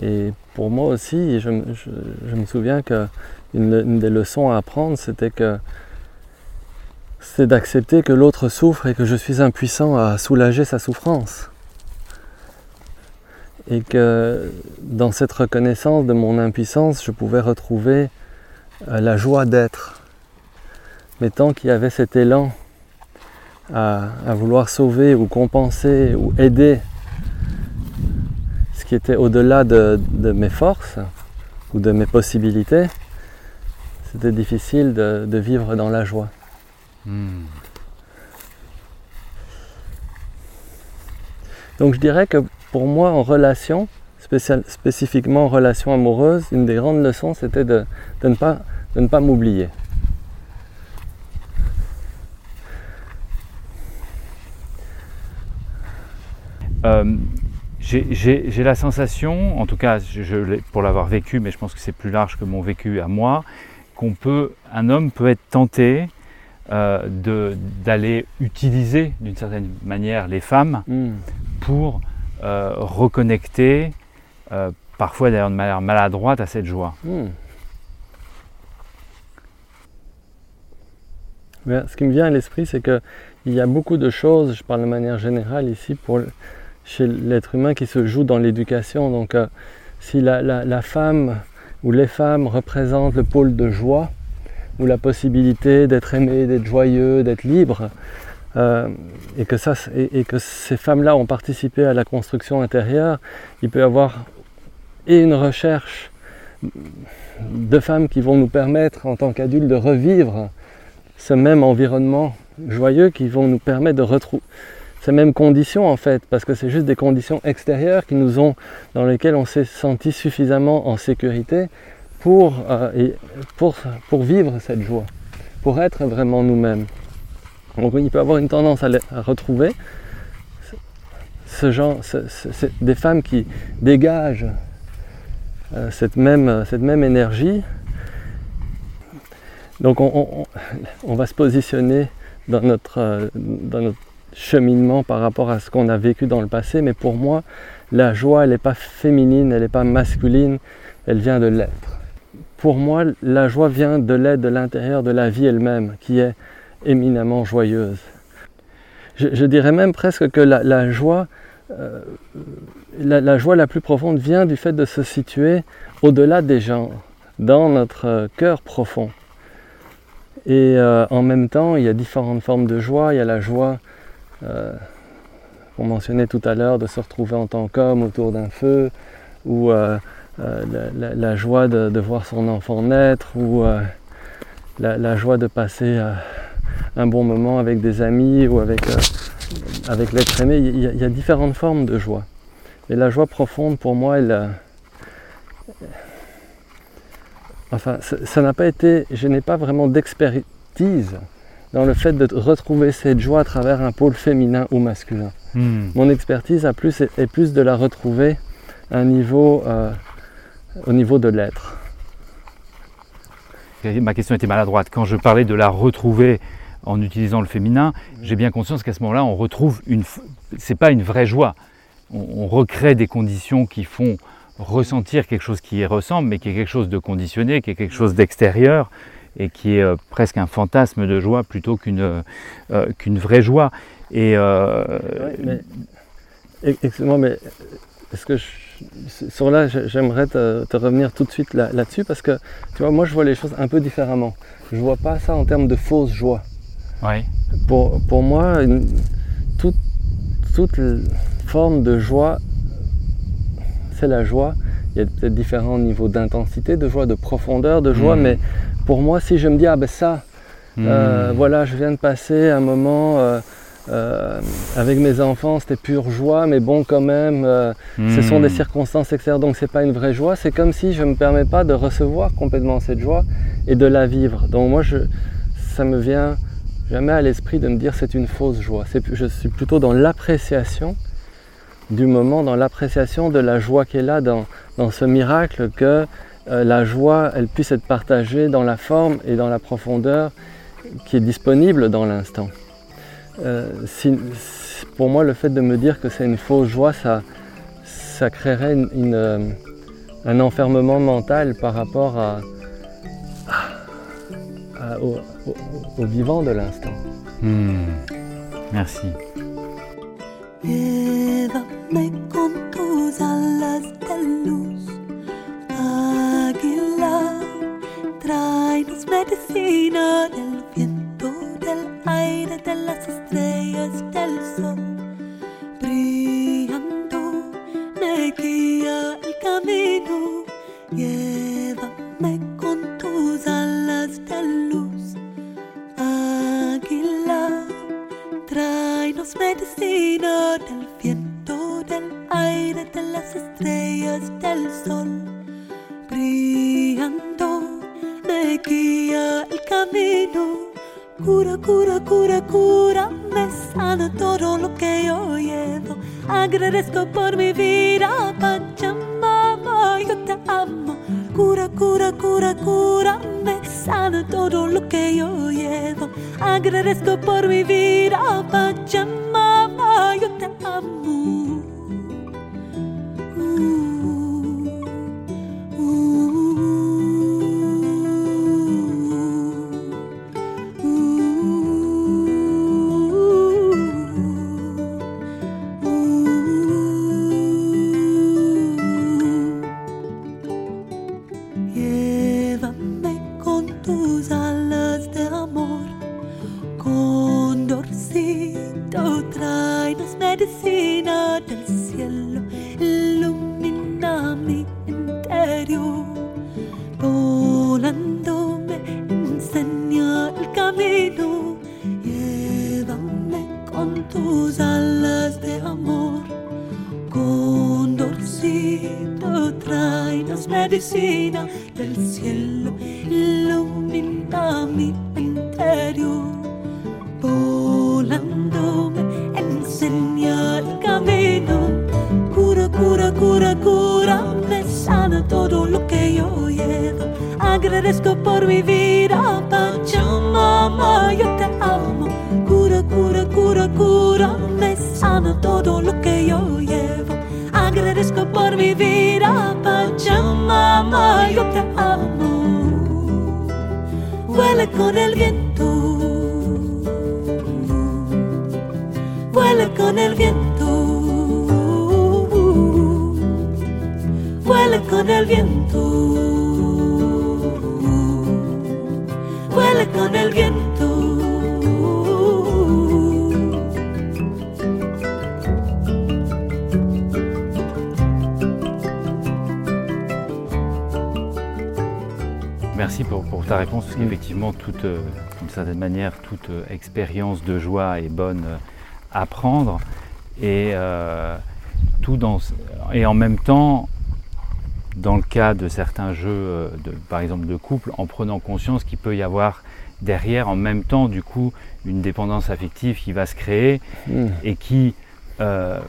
Et pour moi aussi, je, me- souviens que une, une des leçons à apprendre, c'était que c'est d'accepter que l'autre souffre et que je suis impuissant à soulager sa souffrance. Et que dans cette reconnaissance de mon impuissance, je pouvais retrouver euh, la joie d'être. Mais tant qu'il y avait cet élan à, à vouloir sauver ou compenser ou aider ce qui était au-delà de, de mes forces ou de mes possibilités, c'était difficile de- de vivre dans la joie. Donc je dirais que pour moi en relation, spécial- spécifiquement en relation amoureuse, une des grandes leçons c'était de, de ne pas, de ne pas m'oublier. Euh, j'ai- la sensation, en tout cas je, je l'ai- pour l'avoir vécu, mais je pense que c'est plus large que mon vécu à moi, qu'on peut, un homme peut être tenté euh, d'aller utiliser d'une certaine manière les femmes Hmm. pour euh, reconnecter, euh, parfois d'ailleurs de manière maladroite, à cette joie. Hmm. Ce qui me vient à l'esprit, c'est que il y a beaucoup de choses, je parle de manière générale ici, pour, chez l'être humain qui se joue dans l'éducation. Donc euh, si la, femme ou les femmes représentent le pôle de joie, ou la possibilité d'être aimé, d'être joyeux, d'être libre, euh, et, que ces femmes-là ont participé à la construction intérieure, il peut y avoir et une recherche de femmes qui vont nous permettre en tant qu'adultes de revivre ce même environnement joyeux, qui vont nous permettre de retrouver ces mêmes conditions en fait, parce que c'est juste des conditions extérieures qui nous ont, dans lesquelles on s'est senti suffisamment en sécurité pour, euh, pour, pour, vivre cette joie, pour être vraiment nous-mêmes. Donc il peut avoir une tendance à, retrouver ce genre, des femmes qui dégagent euh, cette, même, cette même énergie. Donc on, on, va se positionner dans notre, euh, dans notre cheminement par rapport à ce qu'on a vécu dans le passé, mais pour moi, la joie, elle n'est pas féminine, elle n'est pas masculine, elle vient de l'être. Pour moi, la joie vient de l'être, de l'intérieur de la vie elle-même, qui est éminemment joyeuse. Je, dirais même presque que la, joie, euh, la, joie la plus profonde vient du fait de se situer au-delà des gens, dans notre cœur profond. Et euh, en même temps, il y a différentes formes de joie. Il y a la joie euh, qu'on mentionnait tout à l'heure, de se retrouver en tant qu'homme autour d'un feu, ou euh, euh, la, joie de, voir son enfant naître, ou la, joie de passer un bon moment avec des amis ou avec, avec l'être aimé. Il y, a, différentes formes de joie. Et la joie profonde, pour moi, elle, enfin, ça n'a pas été, je n'ai pas vraiment d'expertise dans le fait de retrouver cette joie à travers un pôle féminin ou masculin. Hmm. Mon expertise a plus, est, plus de la retrouver un niveau, euh, au niveau de l'être. Ma question était maladroite. Quand je parlais de la retrouver en utilisant le féminin, j'ai bien conscience qu'à ce moment-là, on retrouve une. C'est pas une vraie joie. On, recrée des conditions qui font ressentir quelque chose qui y ressemble, mais qui est quelque chose de conditionné, qui est quelque chose d'extérieur, et qui est euh, presque un fantasme de joie plutôt qu'une euh, euh, qu'une vraie joie. Et excuse-moi, mais est-ce que sur là, j'aimerais te, revenir tout de suite là-dessus parce que tu vois, moi je vois les choses un peu différemment. Je vois pas ça en termes de fausse joie. Ouais. Pour, pour moi, toute, toute forme de joie, c'est la joie. Il y a peut-être différents niveaux d'intensité de joie, de profondeur de joie, hmm. mais pour moi, si je me dis, ah ben ça, euh, hmm. voilà, je viens de passer un moment euh, euh, avec mes enfants, c'était pure joie, mais bon, quand même, ce sont des hmm. circonstances extérieures, donc c'est pas une vraie joie. C'est comme si je ne me permets pas de recevoir complètement cette joie et de la vivre. Donc moi, je, ça me vient jamais à l'esprit de me dire c'est une fausse joie. Je suis plutôt dans l'appréciation du moment, dans l'appréciation de la joie qui est là, dans, dans ce miracle que euh, la joie, elle puisse être partagée dans la forme et dans la profondeur qui est disponible dans l'instant. Euh, pour moi, le fait de me dire que c'est une fausse joie, ça, ça créerait euh, un enfermement mental par rapport au, vivant de l'instant. Hmm. Merci. Tráenos medicina del viento, del aire, de las estrellas, del sol. Brillando, me guía el camino. Llévame con tus alas de luz. Águila, tráenos medicina del viento, del aire, de las estrellas, del sol. Brillando me guía el camino. Cura, cura, cura, cura, me sana todo lo que yo llevo. Agradezco por mi vida, Pachamama, yo te amo. Cura, cura, cura, cura, me sana todo lo que yo llevo. Agradezco por mi vida, Pachamama, yo te amo. Merci pour, pour ta réponse, parce qu'effectivement, toute, euh, d'une certaine manière, toute euh, expérience de joie est bonne euh, à prendre. Et, tout dans, et en même temps, dans le cas de certains jeux, de, par exemple de couple, en prenant conscience qu'il peut y avoir derrière, en même temps, du coup, une dépendance affective qui va se créer Hmm. et qui, euh,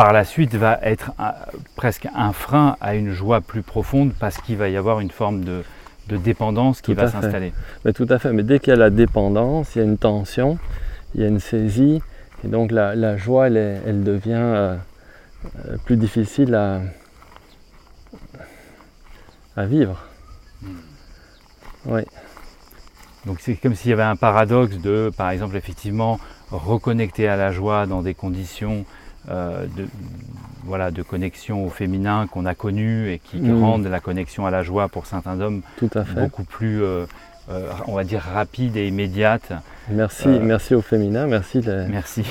par la suite, va être un- presque un frein à une joie plus profonde parce qu'il va y avoir une forme de, de dépendance qui Tout va s'installer. Mais tout à fait. Mais dès qu'il y a la dépendance, il y a une tension, il y a une saisie, et donc la, la joie, elle, est- elle devient euh, euh, plus difficile à, à vivre. Oui, Donc c'est comme s'il y avait un paradoxe de, par exemple, effectivement, reconnecter à la joie dans des conditions de, voilà, de connexion au féminin qu'on a connues et qui Mm. rendent la connexion à la joie pour certains hommes tout à fait. beaucoup plus, euh, euh, on va dire, rapide et immédiate. Merci, Euh, merci au féminin, merci Merci.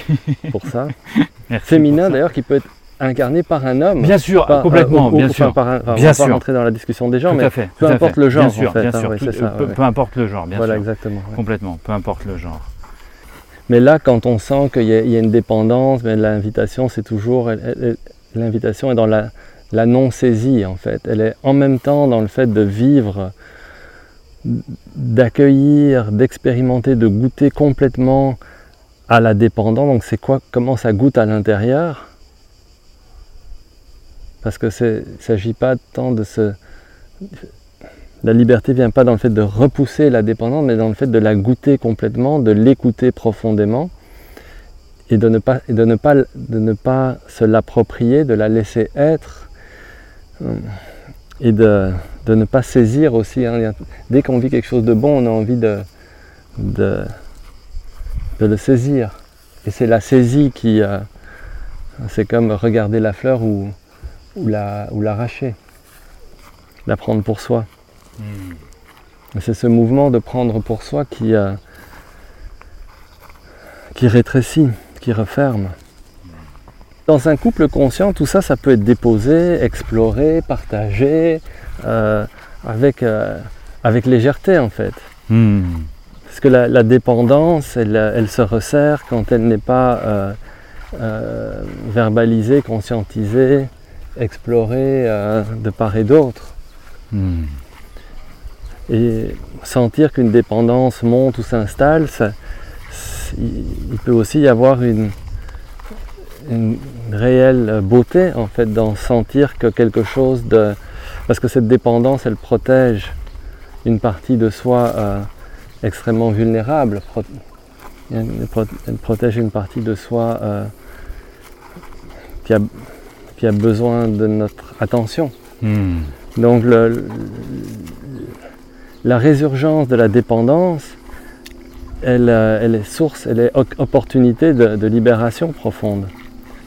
pour ça. Merci féminin d'ailleurs qui peut être incarné par un homme. Bien sûr, Pas- complètement, euh, ou- ou- bien enfin, sûr. par un- enfin, on Bien va sûr. pas rentrer dans la discussion des gens, tout mais à fait. peu importe fait. le genre, Bien sûr, en fait, bien hein, sûr. tout- ça, peu, ouais. peu importe le genre, bien voilà sûr. exactement. ouais. Complètement, peu importe le genre. Mais là, quand on sent qu'il y, a- une dépendance, ben, l'invitation, c'est toujours. L'invitation est dans la, non-saisie, en fait. Elle est en même temps dans le fait de vivre, d'accueillir, d'expérimenter, de goûter complètement à la dépendance. Donc, c'est quoi Comment ça goûte à l'intérieur? Parce que ne s'agit pas tant de se. La liberté vient pas dans le fait de repousser la dépendance, mais dans le fait de la goûter complètement, de l'écouter profondément et de ne pas, ne ne se l'approprier, de la laisser être euh, et de, ne pas saisir aussi. hein. Dès qu'on vit quelque chose de bon, on a envie de, le saisir. Et c'est la saisie qui. euh, c'est comme regarder la fleur ou l'arracher, la prendre pour soi. Et C'est ce mouvement de prendre pour soi qui, euh, qui rétrécit, qui referme. Dans un couple conscient, tout ça, ça peut être déposé, exploré, partagé, euh, avec, euh, avec légèreté en fait. Hmm. Parce que la, la dépendance, elle, elle se resserre quand elle n'est pas euh, verbalisée, conscientisée, explorée de part et d'autre. Hmm. Et sentir qu'une dépendance monte ou s'installe, il peut aussi y avoir une, une réelle beauté en fait dans sentir que quelque chose de... Parce que cette dépendance, elle protège une partie de soi euh, extrêmement vulnérable. Elle, pro- elle protège une partie de soi euh, qui, a, qui a besoin de notre attention. Hmm. Donc le- la résurgence de la dépendance, elle, euh, est source, elle est op- opportunité de, libération profonde.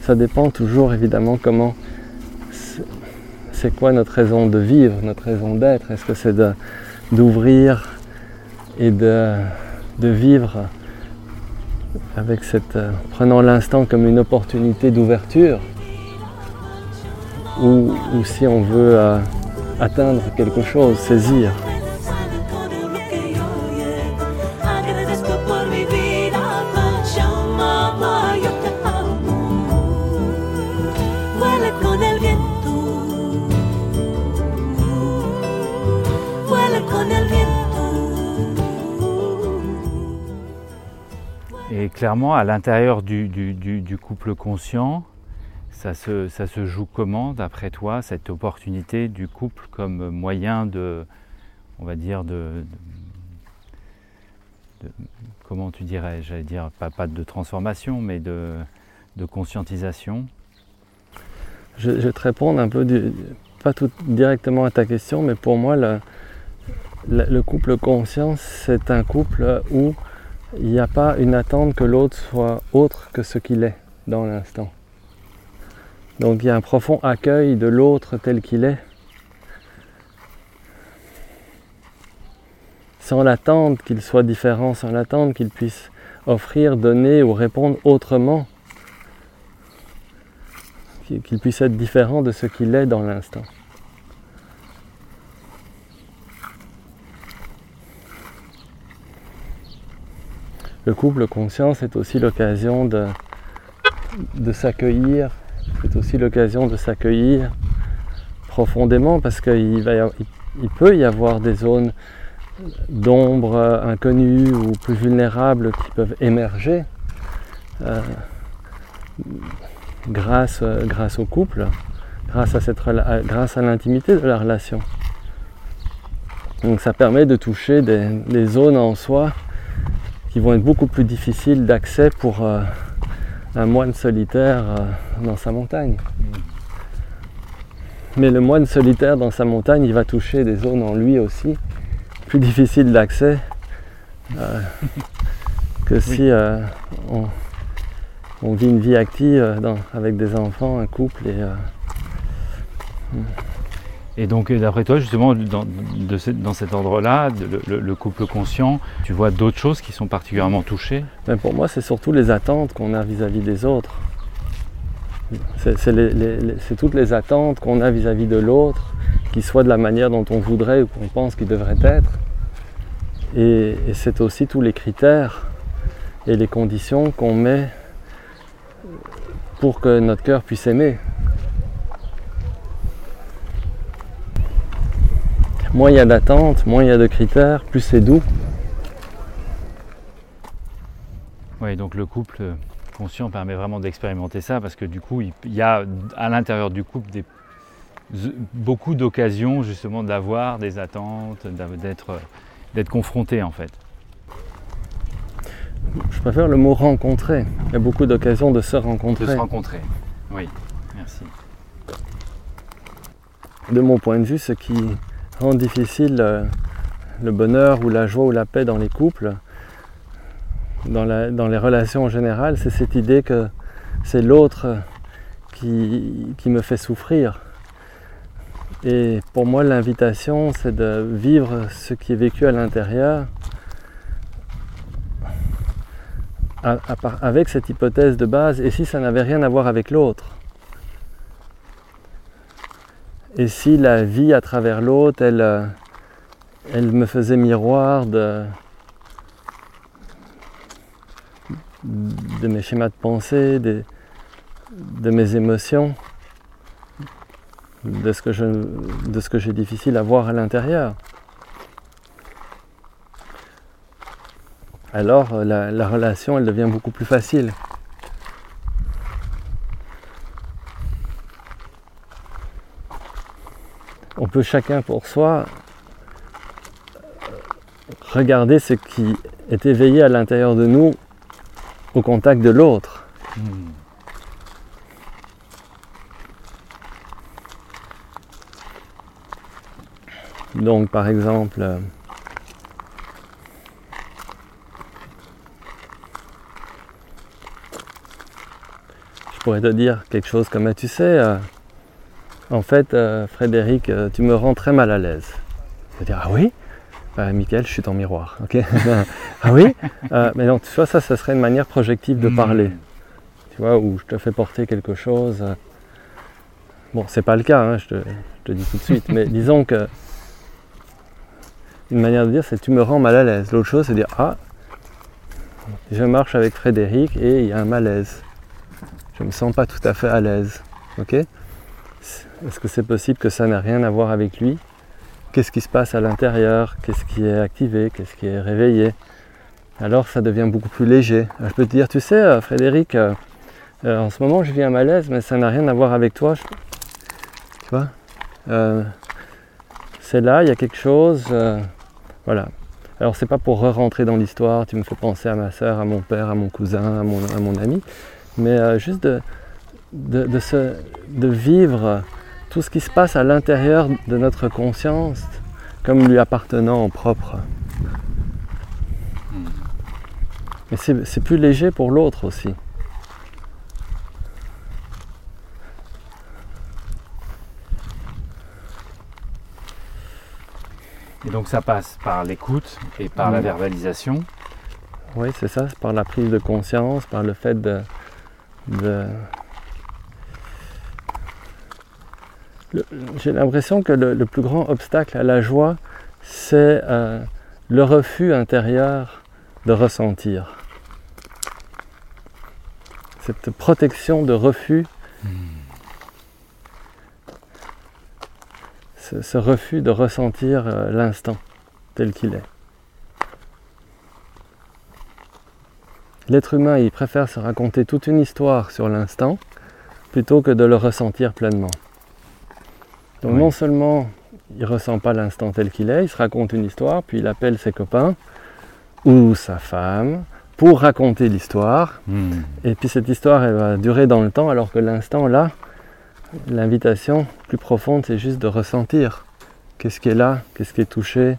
Ça dépend toujours évidemment comment, c'est- quoi notre raison de vivre, notre raison d'être. Est-ce que c'est d'ouvrir et de, vivre avec cette, euh, prenant l'instant comme une opportunité d'ouverture, ou, ou si on veut euh, atteindre quelque chose, saisir? Clairement, à l'intérieur du, couple conscient, ça se, joue comment, d'après toi, cette opportunité du couple comme moyen de, on va dire, de, comment tu dirais, j'allais dire, pas, de transformation, mais de, conscientisation? Je, vais te répondre un peu, pas tout directement à ta question, mais pour moi, le couple conscient, c'est un couple où il n'y a pas une attente que l'autre soit autre que ce qu'il est dans l'instant. Donc il y a un profond accueil de l'autre tel qu'il est, sans l'attente qu'il soit différent, sans l'attente qu'il puisse offrir, donner ou répondre autrement qu'il puisse être différent de ce qu'il est dans l'instant. Le couple conscient, c'est aussi l'occasion de, s'accueillir, c'est aussi l'occasion de s'accueillir profondément parce qu'il peut y avoir des zones d'ombre euh, inconnues ou plus vulnérables qui peuvent émerger. euh, grâce, euh, grâce au couple, grâce à, l'intimité de la relation. Donc ça permet de toucher des zones en soi qui vont être beaucoup plus difficiles d'accès pour euh, un moine solitaire euh, dans sa montagne. Mais le moine solitaire dans sa montagne, il va toucher des zones en lui aussi plus difficiles d'accès euh, que si on, on vit une vie active dans- avec des enfants, un couple et euh, Et donc, euh, d'après toi, justement, dans, cet ordre-là, le, le- le couple conscient, tu vois d'autres choses qui sont particulièrement touchées? Mais pour moi, c'est surtout les attentes qu'on a vis-à-vis des autres. C'est toutes les attentes qu'on a vis-à-vis de l'autre, qui soient de la manière dont on voudrait ou qu'on pense qu'ils devraient être. Et c'est aussi tous les critères et les conditions qu'on met pour que notre cœur puisse aimer. Moins il y a d'attentes, moins il y a de critères, plus c'est doux. Oui, donc le couple euh, conscient permet vraiment d'expérimenter ça parce que du coup, il y a à l'intérieur du couple des, beaucoup d'occasions justement d'avoir des attentes, d'être euh, d'être confronté en fait. Je préfère le mot rencontrer. Il y a beaucoup d'occasions de se De rencontrer. se rencontrer. Oui, merci. De mon point de vue, ce qui difficile euh, le bonheur ou la joie ou la paix dans les couples, dans, les relations en général, c'est cette idée que c'est l'autre qui, me fait souffrir. Et pour moi, l'invitation, c'est de vivre ce qui est vécu à l'intérieur. Avec cette hypothèse de base, et si ça n'avait rien à voir avec l'autre? Et si la vie à travers l'autre, elle, euh, elle me faisait miroir de, mes schémas de pensée, de mes émotions, de ce que de ce que j'ai difficile à voir à l'intérieur. Alors euh, la, la relation, elle devient beaucoup plus facile. On peut chacun pour soi regarder ce qui est éveillé à l'intérieur de nous au contact de l'autre. Hmm. Donc par exemple, je pourrais te dire quelque chose comme tu sais, euh, en fait euh, Frédéric, euh, tu me rends très mal à l'aise. Je vais dire ah oui? Bah, Michael, je suis ton miroir. ok ah oui? Euh, Mais non, tu vois, ça, ça serait une manière projective de Hmm. parler. Tu vois, où je te fais porter quelque chose. Bon, c'est pas le cas, hein, je, te, je te dis tout de suite. mais disons que une manière de dire, c'est tu me rends mal à l'aise. L'autre chose, c'est dire ah, je marche avec Frédéric et il y a un malaise. Je me sens pas tout à fait à l'aise. Ok? Est-ce que c'est possible que ça n'a rien à voir avec lui? Qu'est-ce qui se passe à l'intérieur? Qu'est-ce qui est activé? Qu'est-ce qui est réveillé? Alors ça devient beaucoup plus léger. Je peux te dire, tu sais, euh, Frédéric, euh, euh, en ce moment je vis un malaise, mais ça n'a rien à voir avec toi. Tu vois? Euh, C'est là, il y a quelque chose. euh, voilà. Alors c'est pas pour re-rentrer dans l'histoire, tu me fais penser à ma soeur, à mon père, à mon cousin, à mon, ami, mais euh, juste de, de, de se- de vivre tout ce qui se passe à l'intérieur de notre conscience comme lui appartenant en propre. Mais c'est plus léger pour l'autre aussi. Et donc ça passe par l'écoute et par la verbalisation. Oui, c'est ça, c'est par la prise de conscience, par le fait de. de- Le- J'ai l'impression que le, le plus grand obstacle à la joie, c'est euh, le refus intérieur de ressentir. Cette protection de refus, ce, ce refus de ressentir euh, l'instant tel qu'il est. L'être humain, il préfère se raconter toute une histoire sur l'instant plutôt que de le ressentir pleinement. Donc Oui. non seulement il ressent pas l'instant tel qu'il est, il se raconte une histoire, puis il appelle ses copains ou sa femme pour raconter l'histoire, Hmm. et puis cette histoire elle va durer dans le temps, alors que l'instant là, l'invitation plus profonde, c'est juste de ressentir. Qu'est-ce qui est là Qu'est-ce qui est touché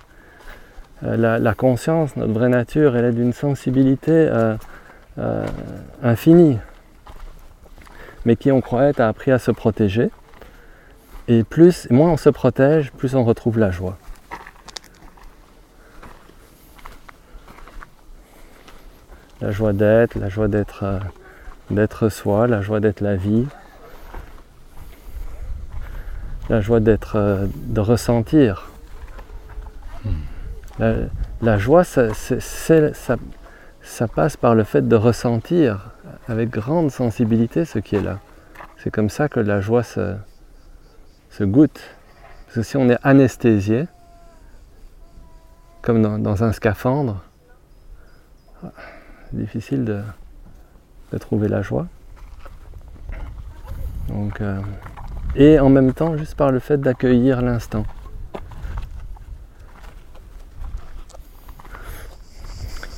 Euh, la, la conscience, notre vraie nature, elle est d'une sensibilité euh, euh, infinie, mais qui on croyait a appris à se protéger. Et plus, moins on se protège, plus on retrouve la joie. La joie d'être, la joie d'être euh, d'être soi, la joie d'être la vie, la joie d'être, euh, de ressentir. La, la joie, ça, c'est- c'est- ça- ça passe par le fait de ressentir avec grande sensibilité ce qui est là. C'est comme ça que la joie se, se goûte. Parce que si on est anesthésié, comme dans, un scaphandre, c'est difficile de, trouver la joie. Donc, euh, et en même temps, juste par le fait d'accueillir l'instant.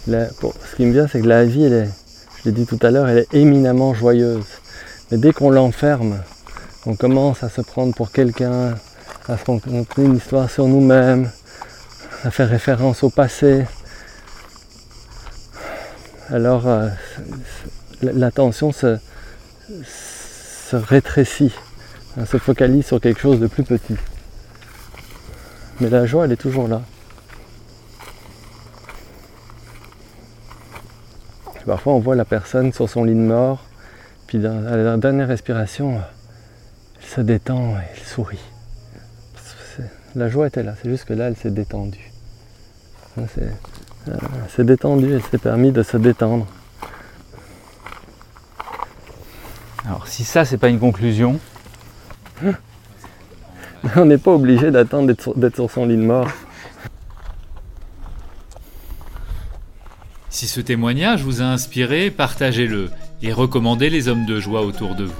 Ce qui me vient, c'est que la vie, je l'ai dit tout à l'heure, elle est éminemment joyeuse. Mais dès qu'on l'enferme, on commence à se prendre pour quelqu'un, à se raconter une histoire sur nous-mêmes, à faire référence au passé. Alors, euh, l'attention se, rétrécit, hein, se focalise sur quelque chose de plus petit. Mais la joie, elle est toujours là. Parfois, on voit la personne sur son lit de mort, puis à la dernière respiration, elle se détend et elle sourit. La joie était là, c'est juste que là, elle s'est détendue. C'est- euh, Elle s'est détendue, elle s'est permis de se détendre. Alors si ça c'est pas une conclusion, On n'est pas obligé d'attendre d'être sur, d'être sur son lit de mort. Si ce témoignage vous a inspiré, partagez-le et recommandez les hommes de joie autour de vous.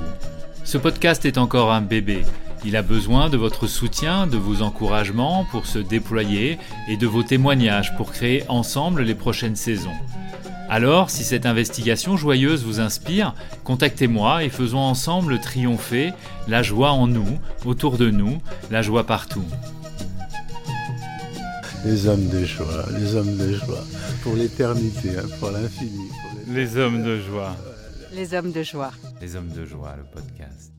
Ce podcast est encore un bébé. Il a besoin de votre soutien, de vos encouragements pour se déployer et de vos témoignages pour créer ensemble les prochaines saisons. Alors, si cette investigation joyeuse vous inspire, contactez-moi et faisons ensemble triompher la joie en nous, autour de nous, la joie partout. Les hommes de joie, les hommes de joie. Pour l'éternité, hein, pour l'infini. Les hommes de joie. Les hommes de joie. Les hommes de joie, le podcast.